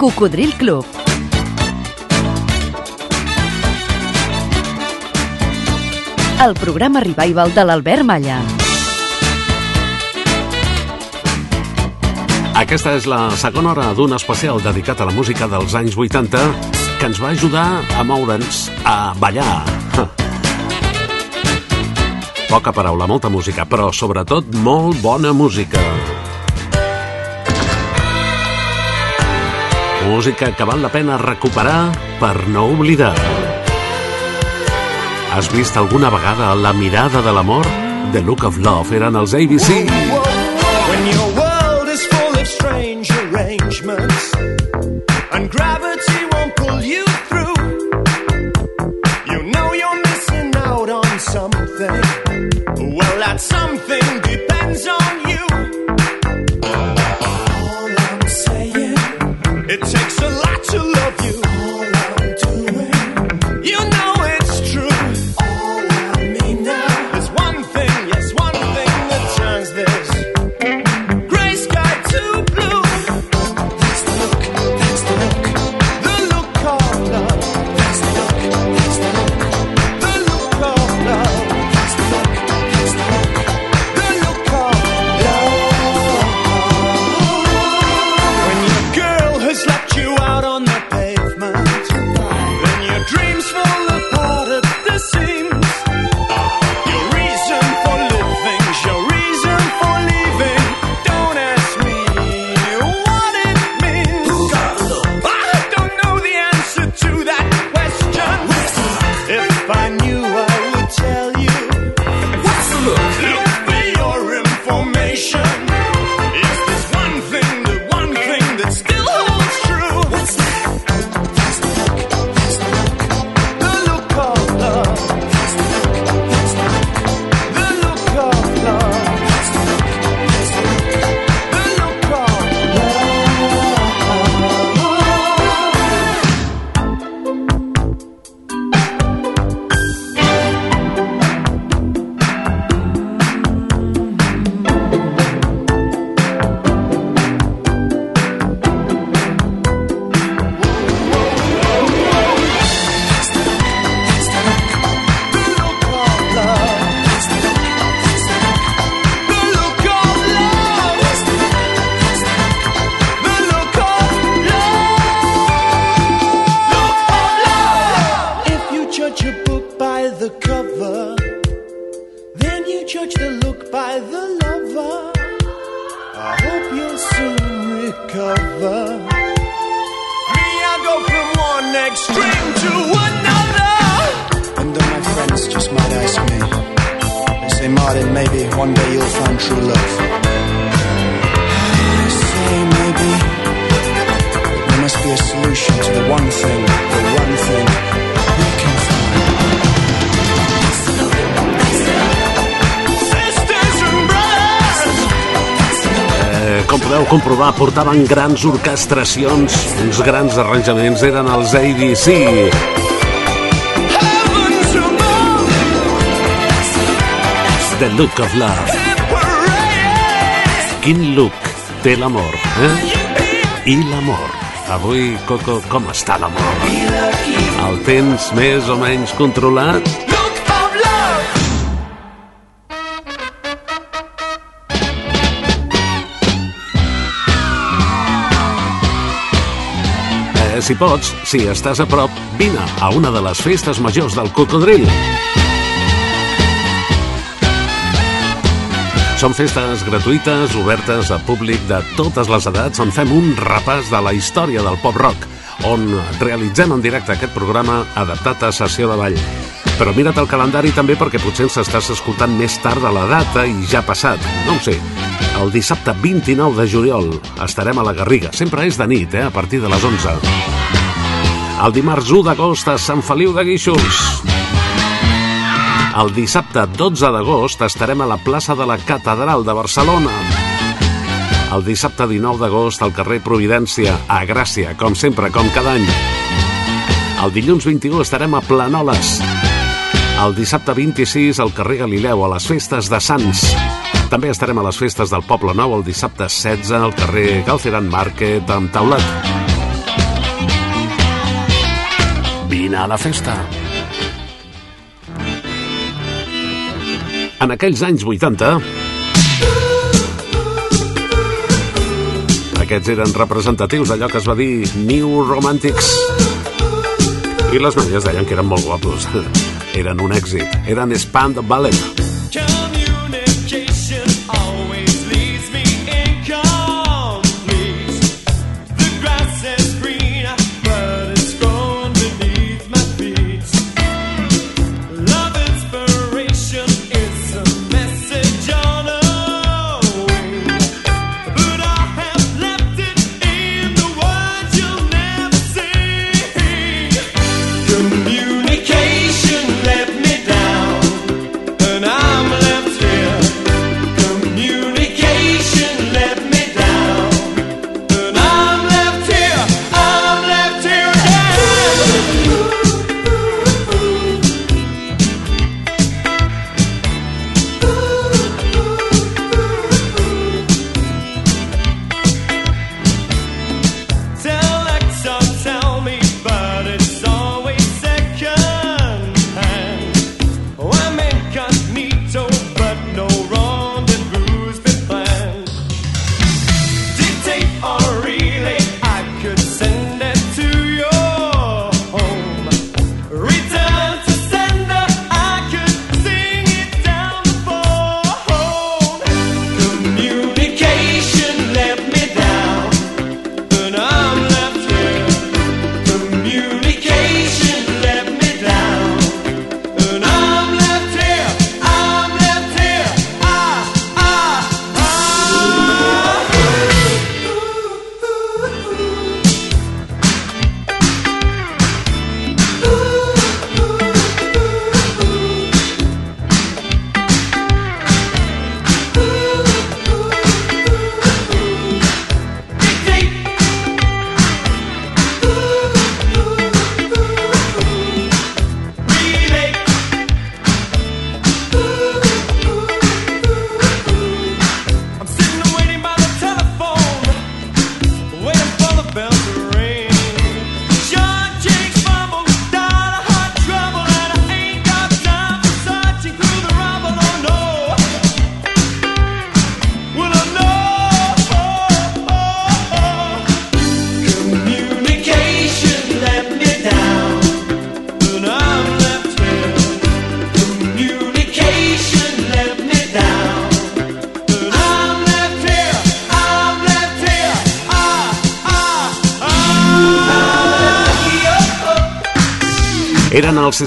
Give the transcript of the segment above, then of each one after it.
Cocodril Club. El programa revival de l'Albert Malla. Aquesta és la segona hora d'un especial dedicat a la música dels anys 80 que ens va ajudar a moure'ns, a ballar. Poca paraula, molta música, però sobretot molt bona música. Música que val la pena recuperar per no oblidar. Has vist alguna vegada la mirada de l'amor? The Look of Love eren els ABC. When portaven grans orquestracions, uns grans arranjaments, eren els ABC. The Look of Love. Quin look té l'amor, eh? I l'amor. Avui, Coco, com està l'amor? El tens més o menys controlat? Si pots, si estàs a prop, vine a una de les festes majors del cocodril. Són festes gratuïtes, obertes a públic de totes les edats, on fem un repàs de la història del pop-rock, on realitzem en directe aquest programa adaptat a sessió de ball. Però mira't el calendari també perquè potser ens estàs escoltant més tard de la data i ja ha passat. No ho sé. El dissabte 29 de juliol estarem a la Garriga. Sempre és de nit, eh? a partir de les 11. El dimarts 1 d'agost a Sant Feliu de Guíxols. El dissabte 12 d'agost estarem a la plaça de la Catedral de Barcelona. El dissabte 19 d'agost al carrer Providència, a Gràcia, com sempre, com cada any. El dilluns 21 estarem a Planoles. El dissabte 26 al carrer Galileu, a les festes de Sants. També estarem a les festes del Poble Nou el dissabte 16 al carrer Galceran Market amb taulat. Vine a la festa. En aquells anys 80, aquests eren representatius d'allò que es va dir New Romantics. I les noies deien que eren molt guapos. Eren un èxit. Eren Spand Ballet.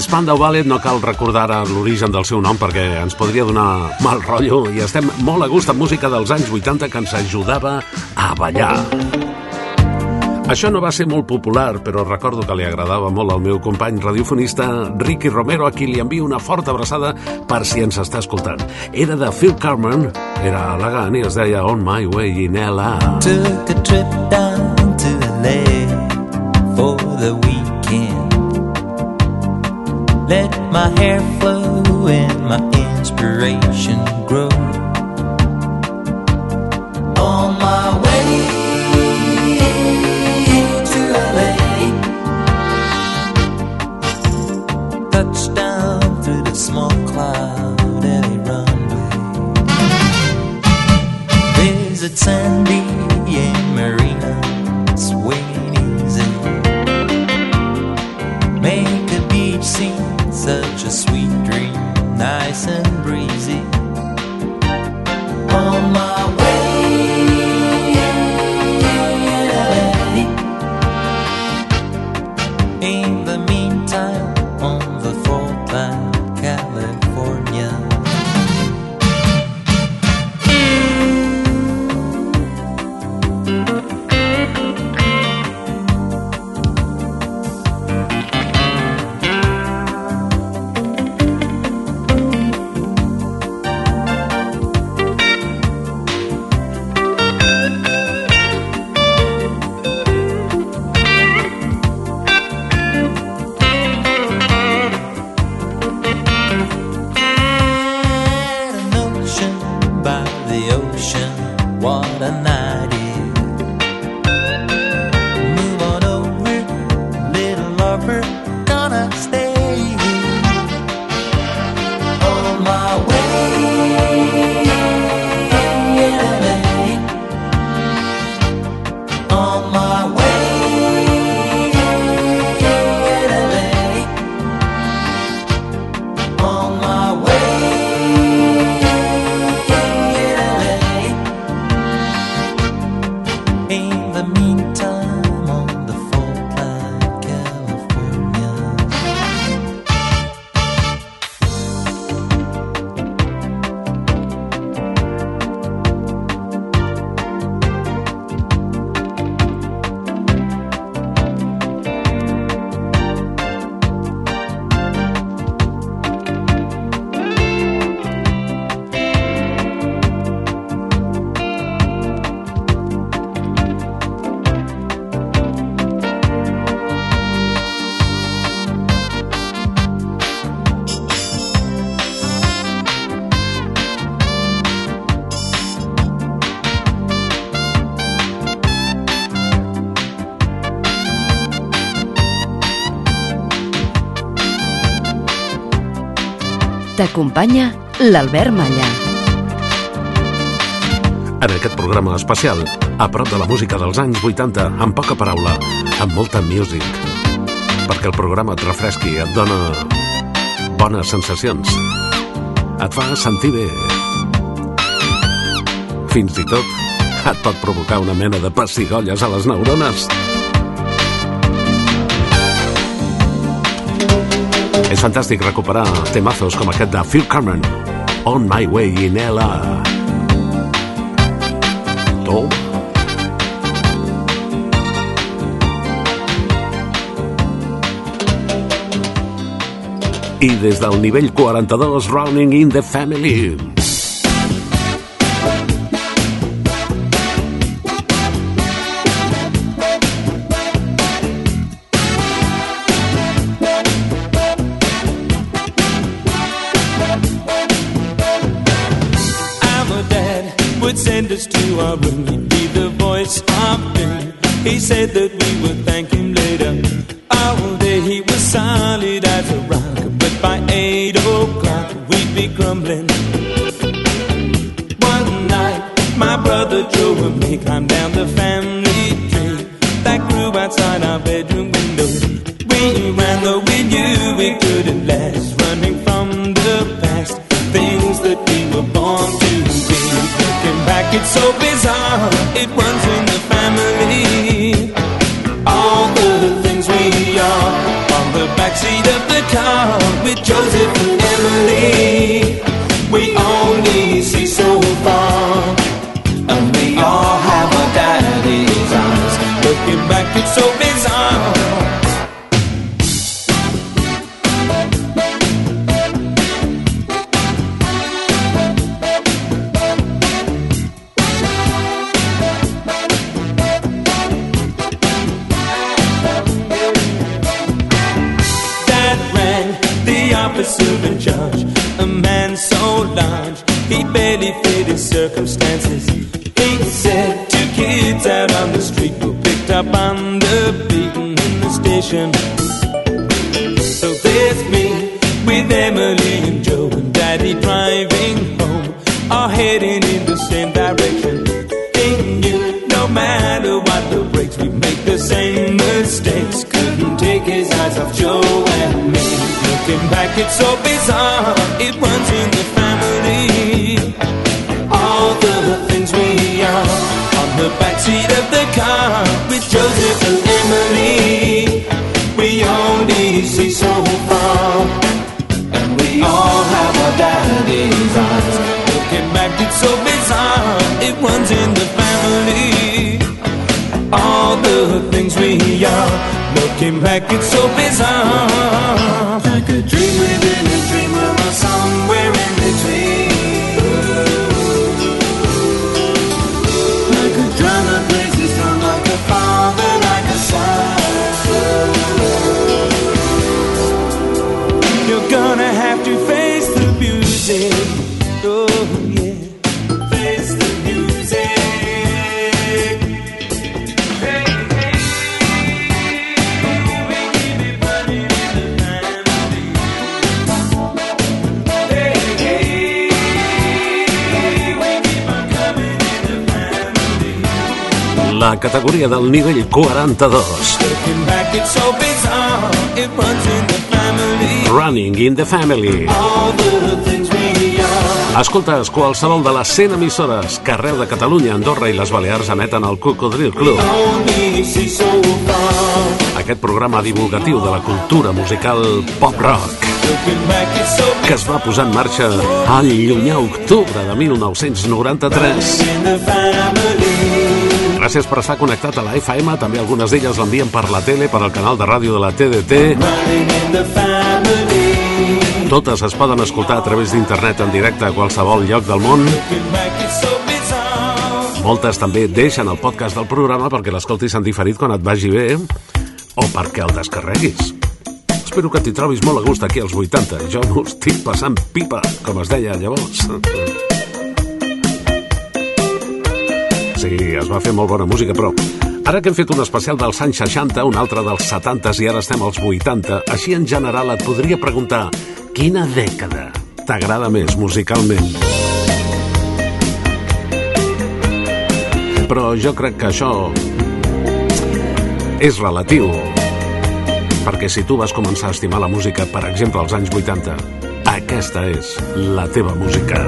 Spandau Ballet, no cal recordar l'origen del seu nom perquè ens podria donar mal rotllo i estem molt a gust amb música dels anys 80 que ens ajudava a ballar. Això no va ser molt popular, però recordo que li agradava molt al meu company radiofonista Ricky Romero, a qui li envio una forta abraçada per si ens està escoltant. Era de Phil Carmen, era elegant i es deia On My Way in L.A. Took a trip down to LA for the weekend. Let my hair flow and my inspiration T'acompanya l'Albert Malla. En aquest programa especial, a prop de la música dels anys 80, amb poca paraula, amb molta music. Perquè el programa et refresqui, et dona bones sensacions. Et fa sentir bé. Fins i tot et pot provocar una mena de pessigolles a les neurones. És fantàstic recuperar temazos com aquest de Phil Cameron, On My Way in L.A. Tu? I des del nivell 42, Running in the Family. said that seat of the car with Joseph Oh, yeah. The music. Hey, hey. In the family. Hey, hey. Coming in the family. La categoria del nivell 42. Running in the family. Running in the family. All the things Escoltes, qualsevol de les 100 emissores que arreu de Catalunya, Andorra i les Balears emeten el Cocodril Club. Aquest programa divulgatiu de la cultura musical pop-rock que es va posar en marxa al llunyà octubre de 1993. in the family. Gràcies per estar connectat a la FM, també algunes d'elles l'envien per la tele, per al canal de ràdio de la TDT. Totes es poden escoltar a través d'internet en directe a qualsevol lloc del món. Moltes també deixen el podcast del programa perquè l'escoltis en diferit quan et vagi bé o perquè el descarreguis. Espero que t'hi trobis molt a gust aquí als 80. Jo m'ho estic passant pipa, com es deia llavors. Sí, es va fer molt bona música, però ara que hem fet un especial dels anys 60, un altre dels 70 i ara estem als 80, així en general et podria preguntar quina dècada t'agrada més musicalment? Però jo crec que això és relatiu. Perquè si tu vas començar a estimar la música, per exemple, als anys 80, aquesta és la teva música.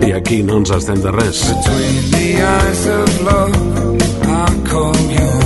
I aquí no ens estem de res. Between the eyes of love, I call your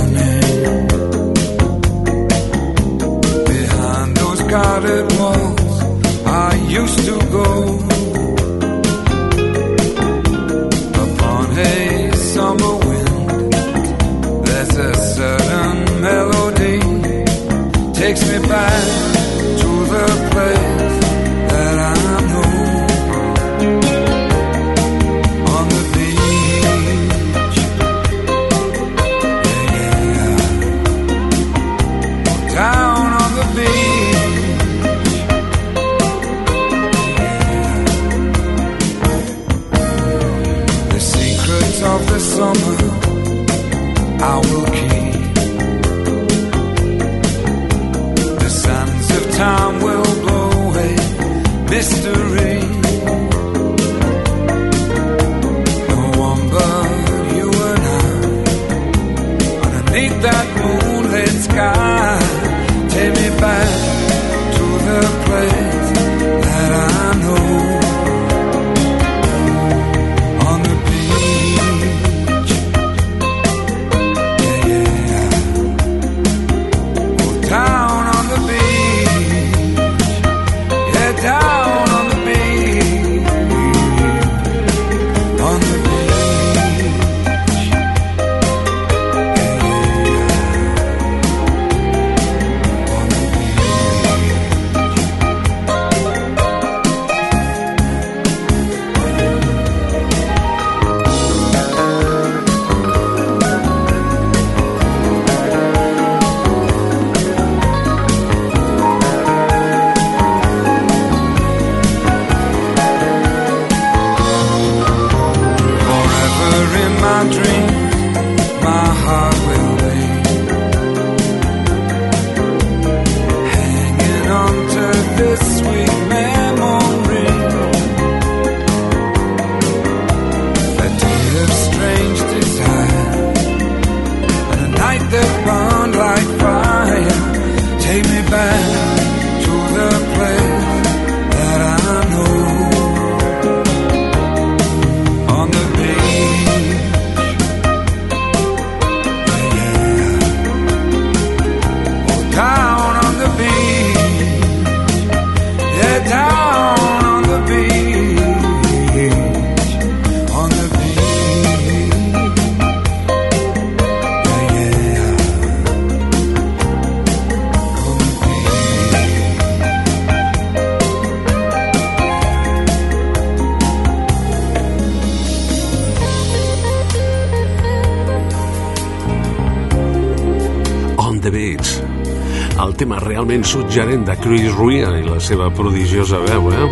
suggerent de Chris Ruia i la seva prodigiosa veu, eh?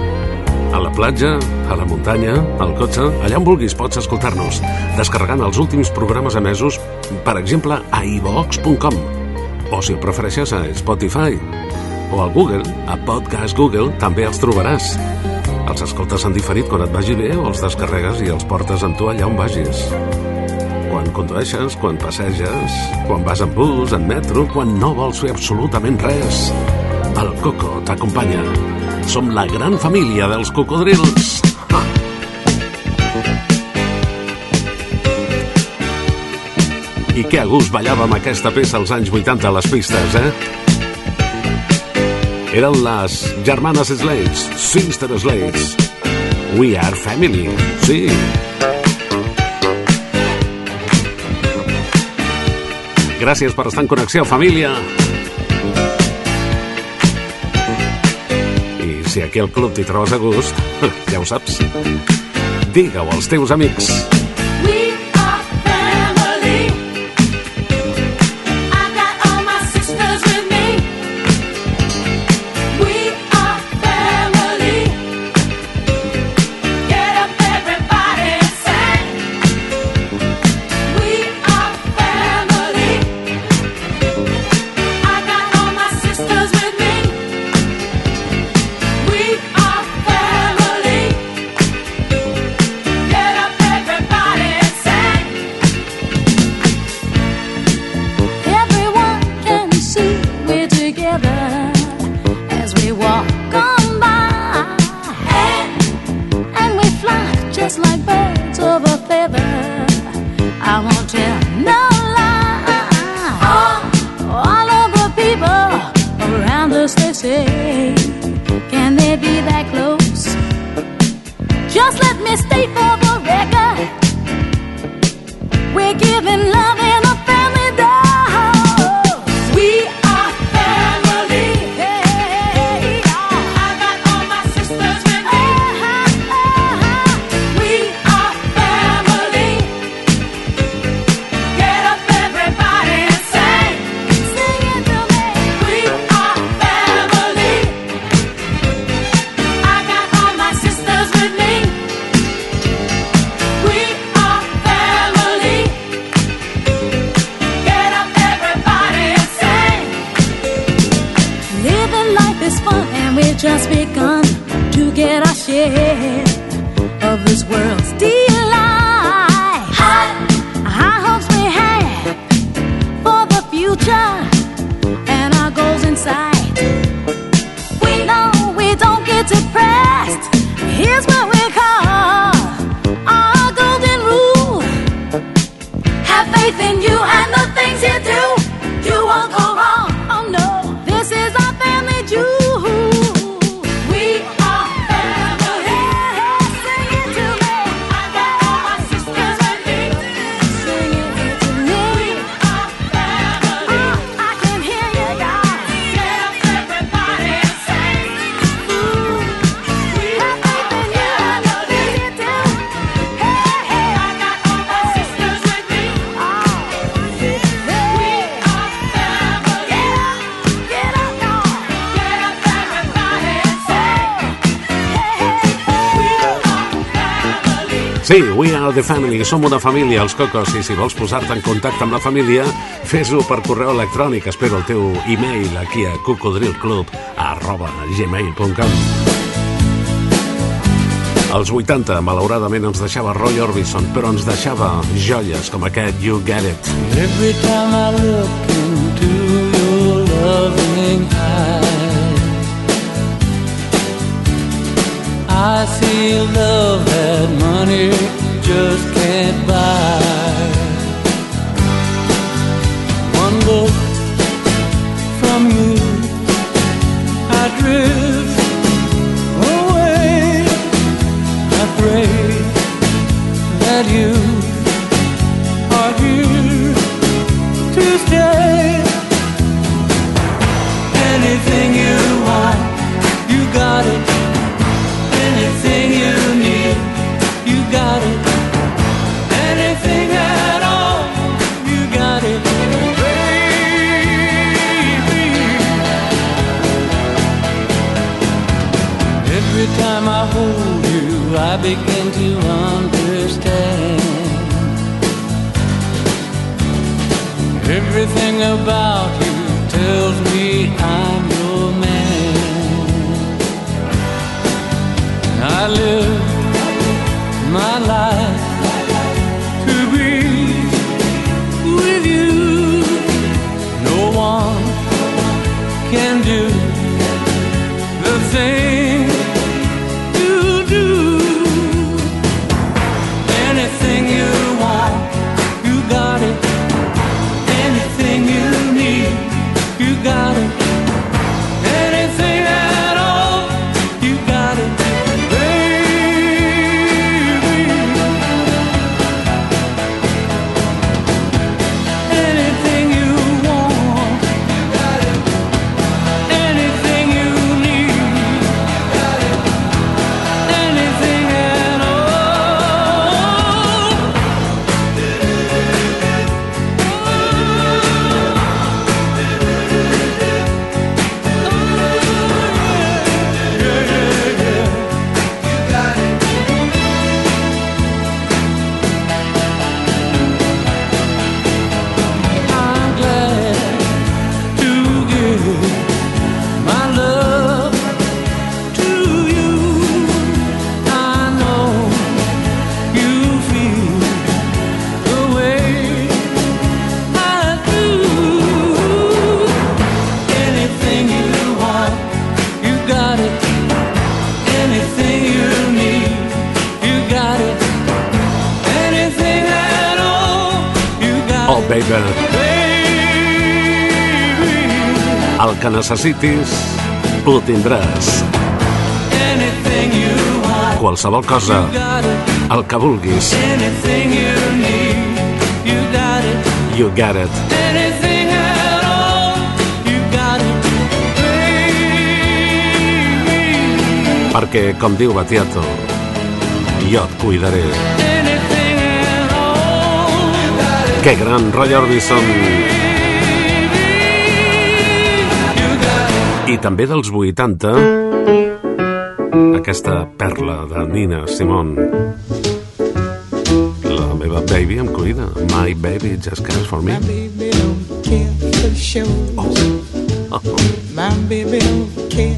A la platja, a la muntanya, al cotxe, allà on vulguis pots escoltar-nos, descarregant els últims programes emesos, per exemple, a ivox.com, o si ho prefereixes a Spotify, o al Google, a Podcast Google, també els trobaràs. Els escoltes en diferit quan et vagi bé o els descarregues i els portes amb tu allà on vagis condueixes, quan passeges, quan vas en bus, en metro, quan no vols fer absolutament res. El Coco t'acompanya. Som la gran família dels cocodrils. Ah. I que a gust ballàvem aquesta peça als anys 80 a les pistes, eh? Eren les germanes Slades, Sister Slades. We are family, sí. Gràcies per estar en connexió, família. I si aquí al club t'hi trobes a gust, ja ho saps, digue-ho als teus amics. The Family, som una família, els Cocos, i si vols posar-te en contacte amb la família, fes-ho per correu electrònic. Espero el teu e-mail aquí a cocodrilclub arroba gmail.com. Als 80, malauradament, ens deixava Roy Orbison, però ens deixava joies com aquest You Get It. Every time I look into your loving eyes I feel love that money just can't buy. Necessitis ho tindràs. Qualsevol cosa, el que vulguis, you got it. Perquè, com diu Batiato, jo et cuidaré. Que gran, Roy Orbison. I també dels 80, aquesta perla de Nina Simone. La meva baby em cuida. My baby just cares for me. My baby don't care for shows. My baby don't care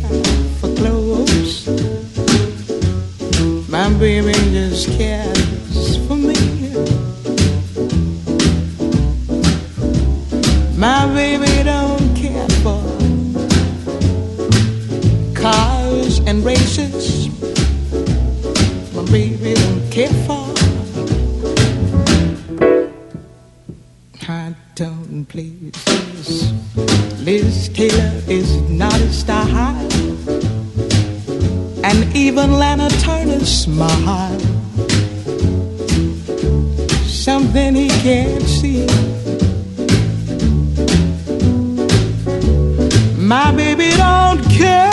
for clothes. My baby high tone places. Liz Taylor is not a style, and even Lana Turner's smile. Something he can't see. My baby don't care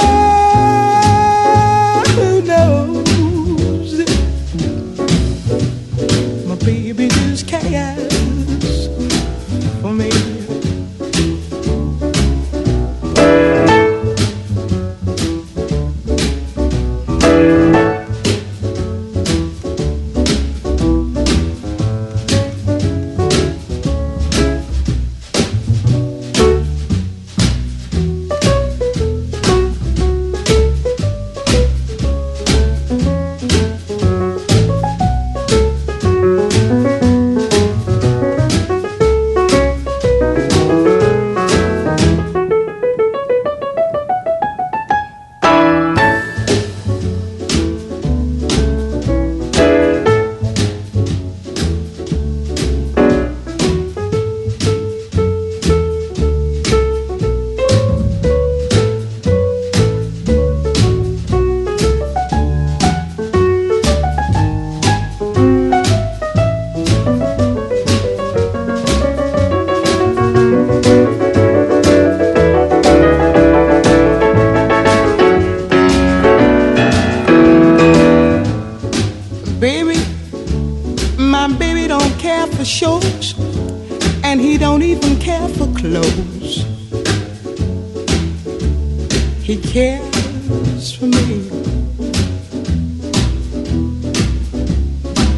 cares for me.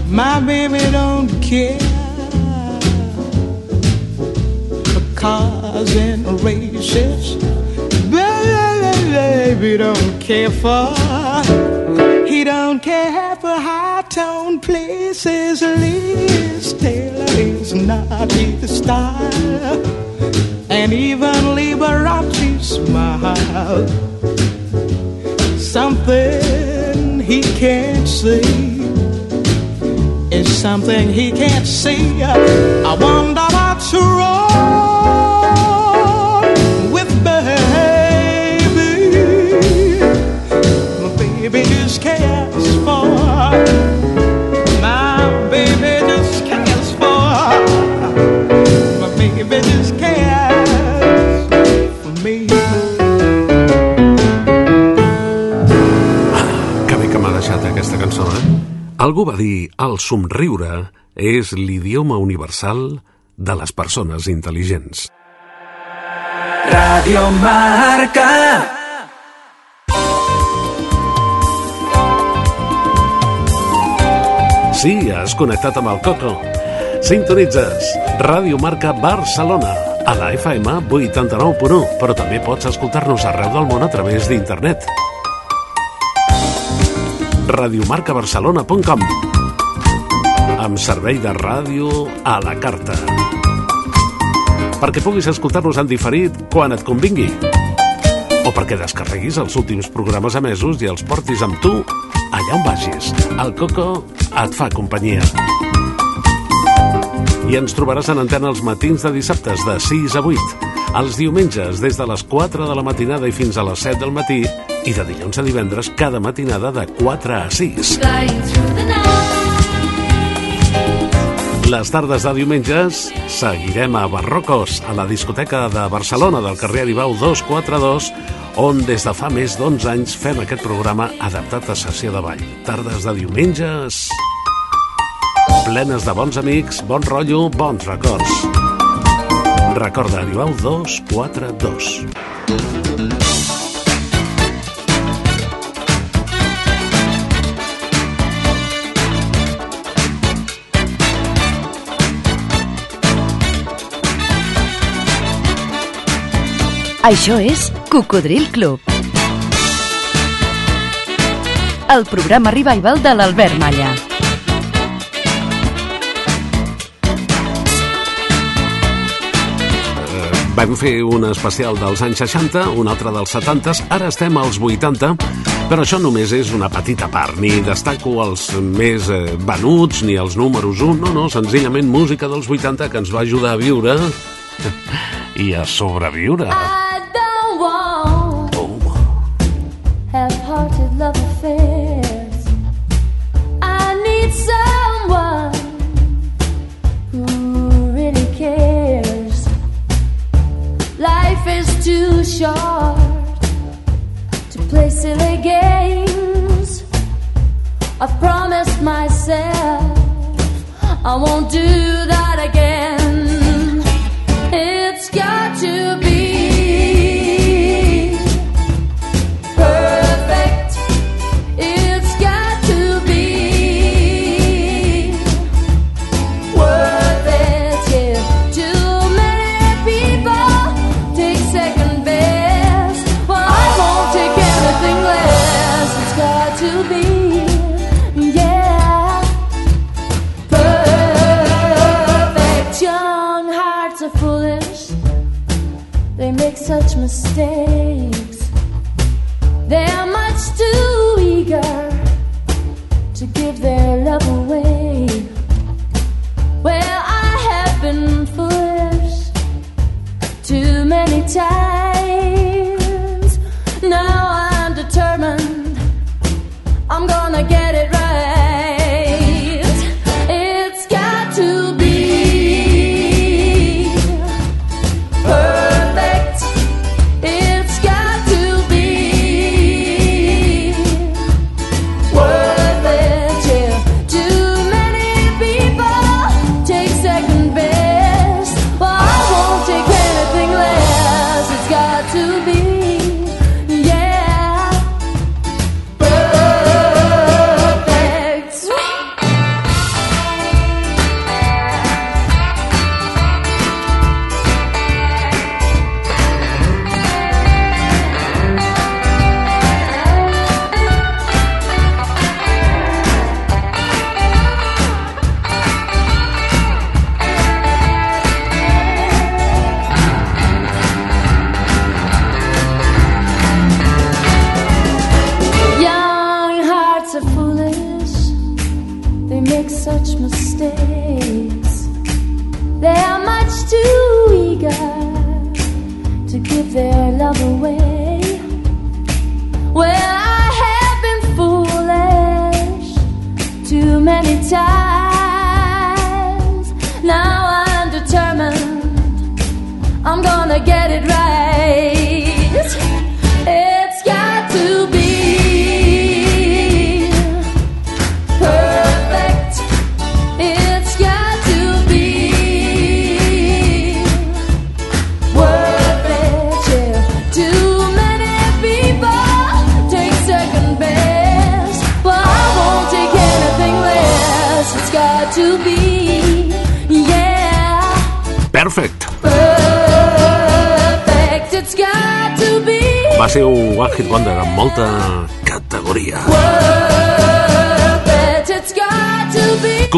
My baby don't care for cars and races. Baby don't care for. He don't care for high tone places. Liz Taylor is not his style. And even Liberace smile. Something he can't see is something he can't see. I wonder what's wrong Algú va dir, el somriure és l'idioma universal de les persones intel·ligents. Radio Marca. Sí, has connectat amb el Coco. Sintonitzes Ràdio Marca Barcelona a la FM 89.1, però també pots escoltar-nos arreu del món a través d'internet. radiomarcabarcelona.com amb servei de ràdio a la carta. Perquè puguis escoltar-nos en diferit quan et convingui. O perquè descarreguis els últims programes emesos i els portis amb tu allà on vagis. El Coco et fa companyia. I ens trobaràs en antena els matins de dissabtes de 6 a 8, els diumenges des de les 4 de la matinada i fins a les 7 del matí i de dilluns a divendres cada matinada de 4 a 6. Les tardes de diumenges seguirem a Barrocos, a la discoteca de Barcelona del carrer Aribau 242, on des de fa més d'11 anys fem aquest programa adaptat a sessió de ball. Tardes de diumenges plenes de bons amics, bon rotllo, bons records. Recorda Aribau 242. Això és Cocodril Club. El programa revival de l'Albert Malla. Vam fer un especial dels anys 60, un altre dels 70, ara estem als 80, però això només és una petita part. Ni destaco els més eh, venuts, ni els números 1, no, no, senzillament música dels 80 que ens va ajudar a viure i a sobreviure. I short to play silly games. I've promised myself I won't do that again. It's got to be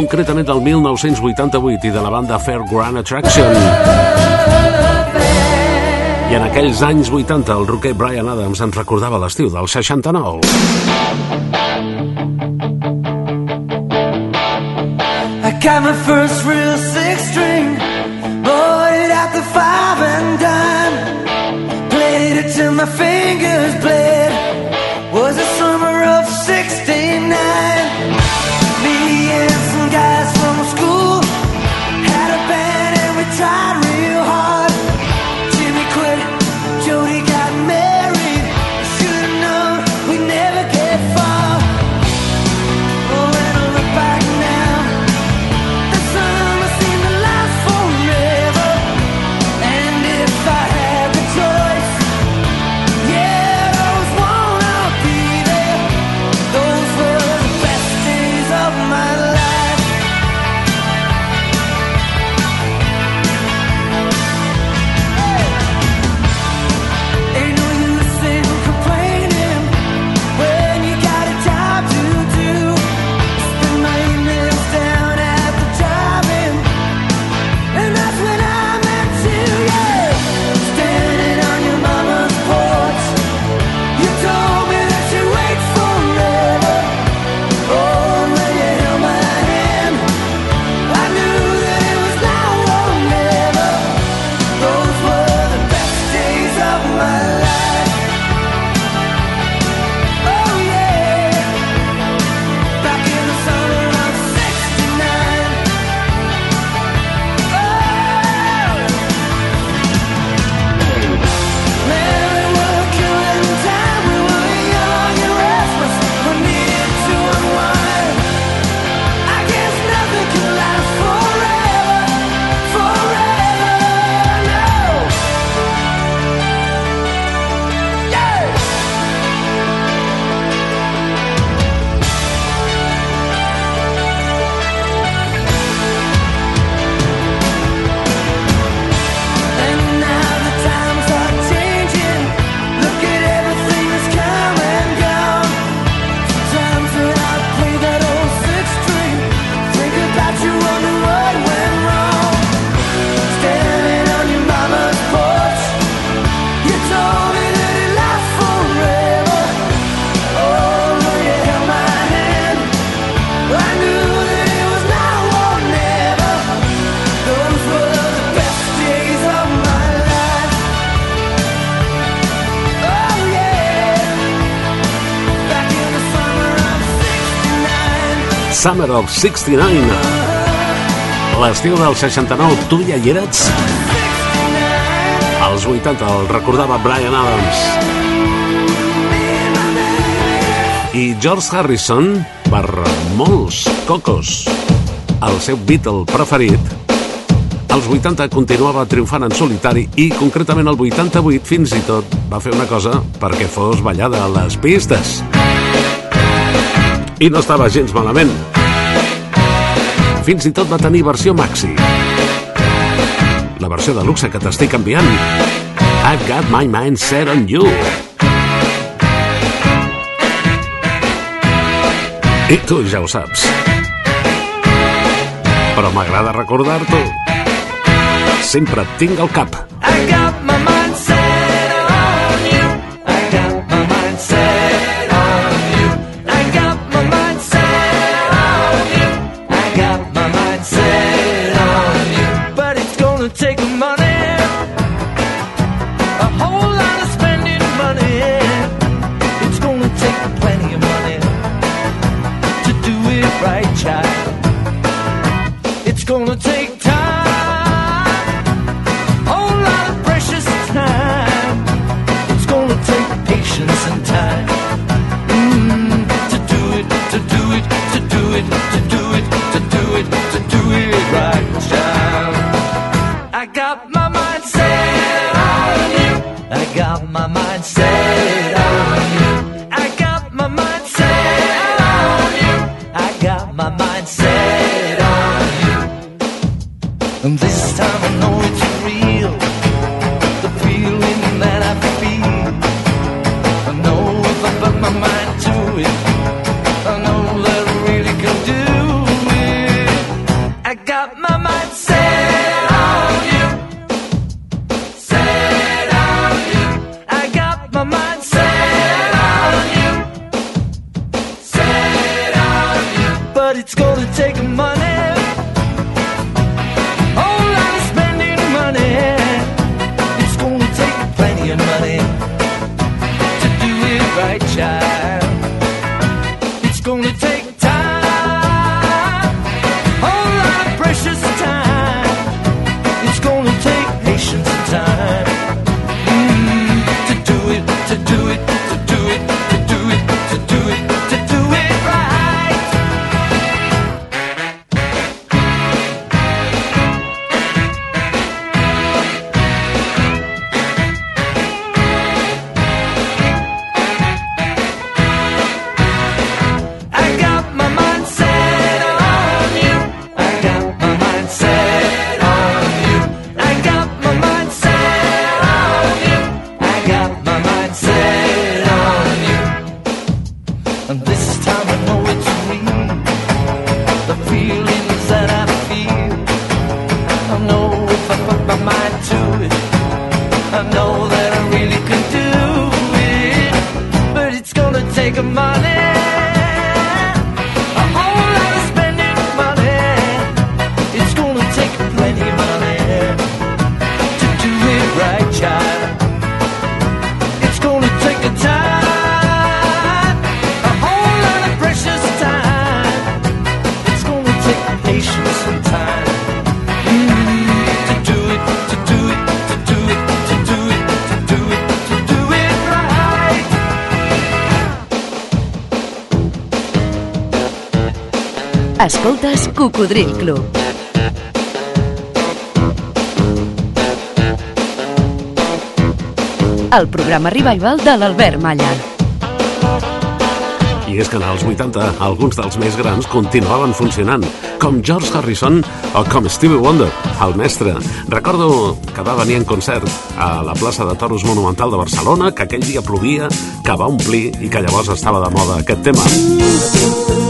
concretament del 1988 i de la banda Fair Grand Attraction. I en aquells anys 80 el rocker Brian Adams ens recordava l'estiu del 69. I got my first real Summer of 69. L'estiu del 69, tu ja hi eres? Als 80 el recordava Brian Adams. I George Harrison, per molts cocos, el seu Beatle preferit, als 80 continuava triomfant en solitari i, concretament, el 88 fins i tot va fer una cosa perquè fos ballada a les pistes i no estava gens malament. Fins i tot va tenir versió maxi. La versió de luxe que t'estic enviant. I've got my mind set on you. I tu ja ho saps. Però m'agrada recordar-t'ho. Sempre tinc el cap. Escoltes Cocodril Club. El programa Revival de l'Albert Malla. I és que en els 80 alguns dels més grans continuaven funcionant, com George Harrison o com Stevie Wonder, el mestre. Recordo que va venir en concert a la plaça de Toros Monumental de Barcelona, que aquell dia plovia, que va omplir i que llavors estava de moda aquest tema.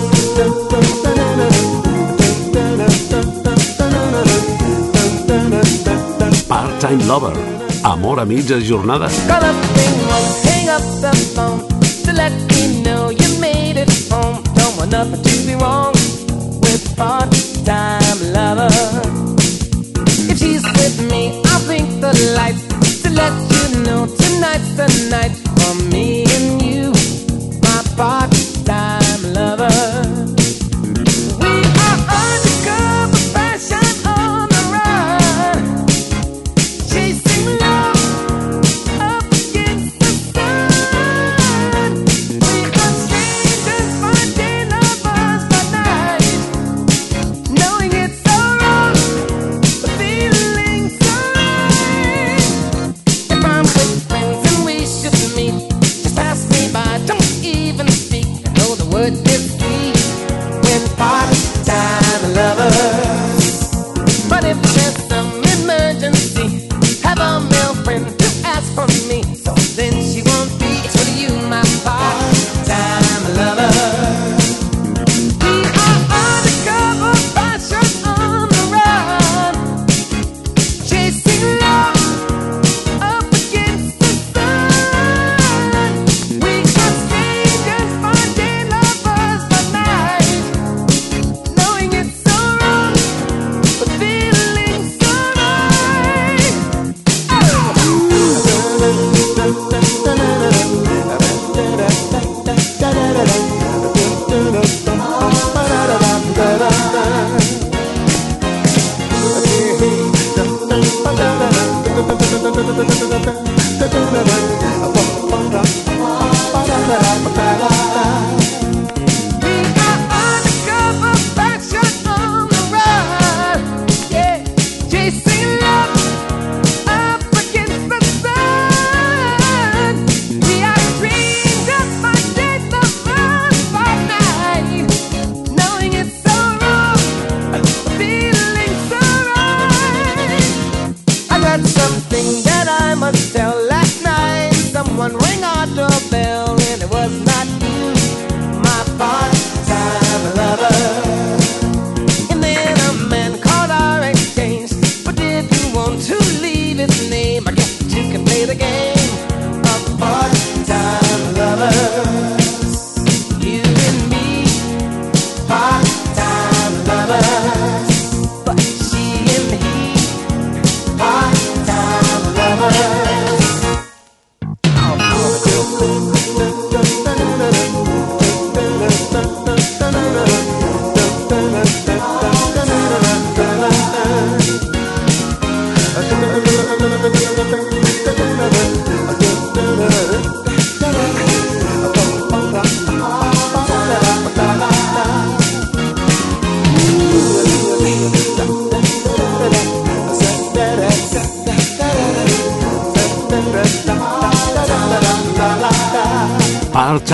Time Lover. Amor a mitja jornada. Part-time lover. If she's with me, I'll blink the lights. To let you know tonight's the night for me.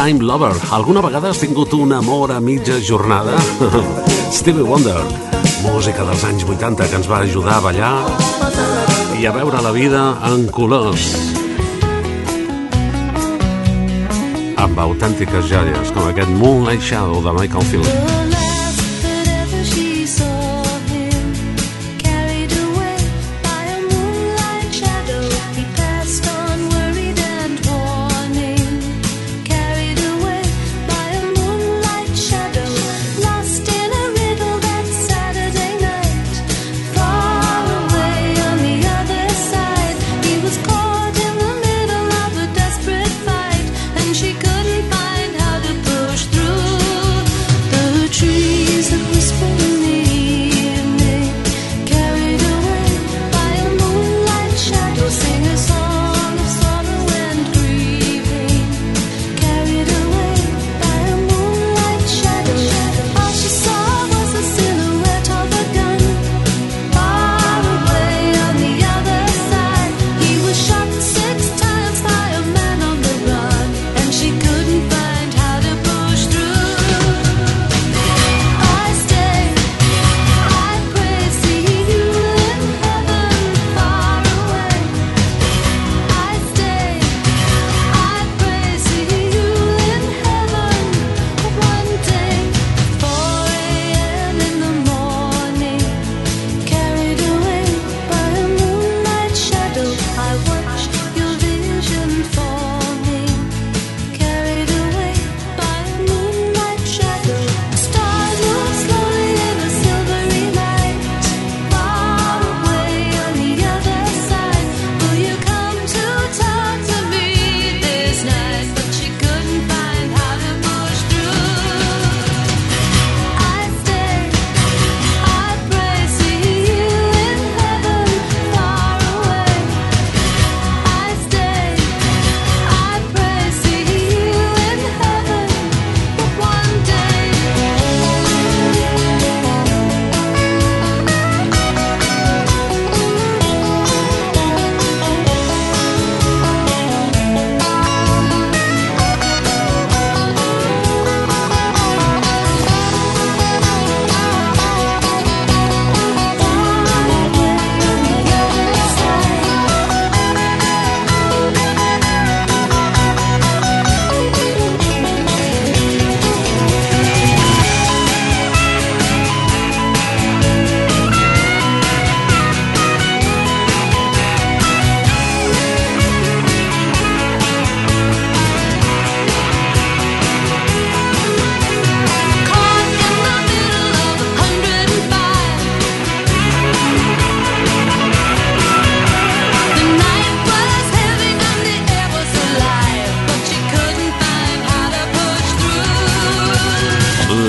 Time Lover. Alguna vegada has tingut un amor a mitja jornada? Stevie Wonder, música dels anys 80 que ens va ajudar a ballar i a veure la vida en colors. Amb autèntiques joies com aquest Moonlight Shadow de Michael Phillips.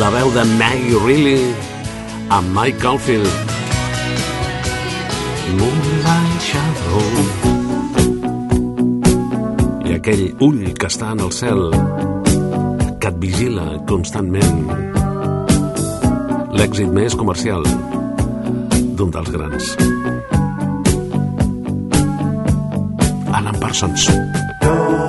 la veu de Maggie Reilly amb Mike Caulfield. Moonlight Shadow i aquell ull que està en el cel que et vigila constantment. L'èxit més comercial d'un dels grans. Alan Parsons. Oh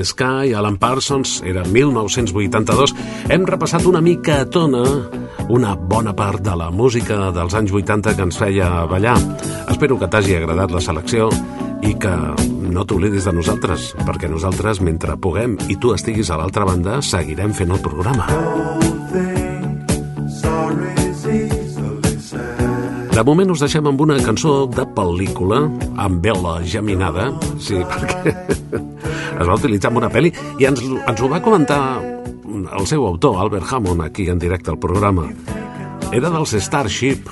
the Sky, Alan Parsons, era 1982. Hem repassat una mica a tona una bona part de la música dels anys 80 que ens feia ballar. Espero que t'hagi agradat la selecció i que no t'oblidis de nosaltres, perquè nosaltres, mentre puguem i tu estiguis a l'altra banda, seguirem fent el programa. Sorry's De moment us deixem amb una cançó de pel·lícula, amb vela geminada, sí, perquè es va utilitzar en una pel·li, i ens, ens ho va comentar el seu autor, Albert Hammond, aquí en directe al programa. Era dels Starship,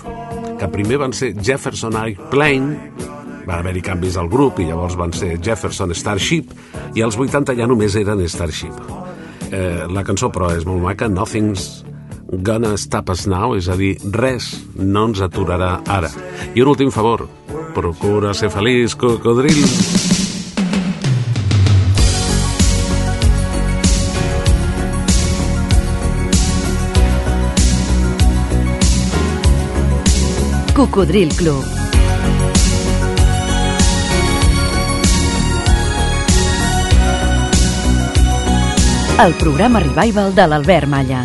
que primer van ser Jefferson Airplane, va haver-hi canvis al grup i llavors van ser Jefferson Starship i als 80 ja només eren Starship. Eh, la cançó, però, és molt maca, Nothing's Gonna Stop Us Now, és a dir, res no ens aturarà ara. I un últim favor, procura ser feliç, cocodril. Cocodril Club. El programa Revival de l'Albert Malla.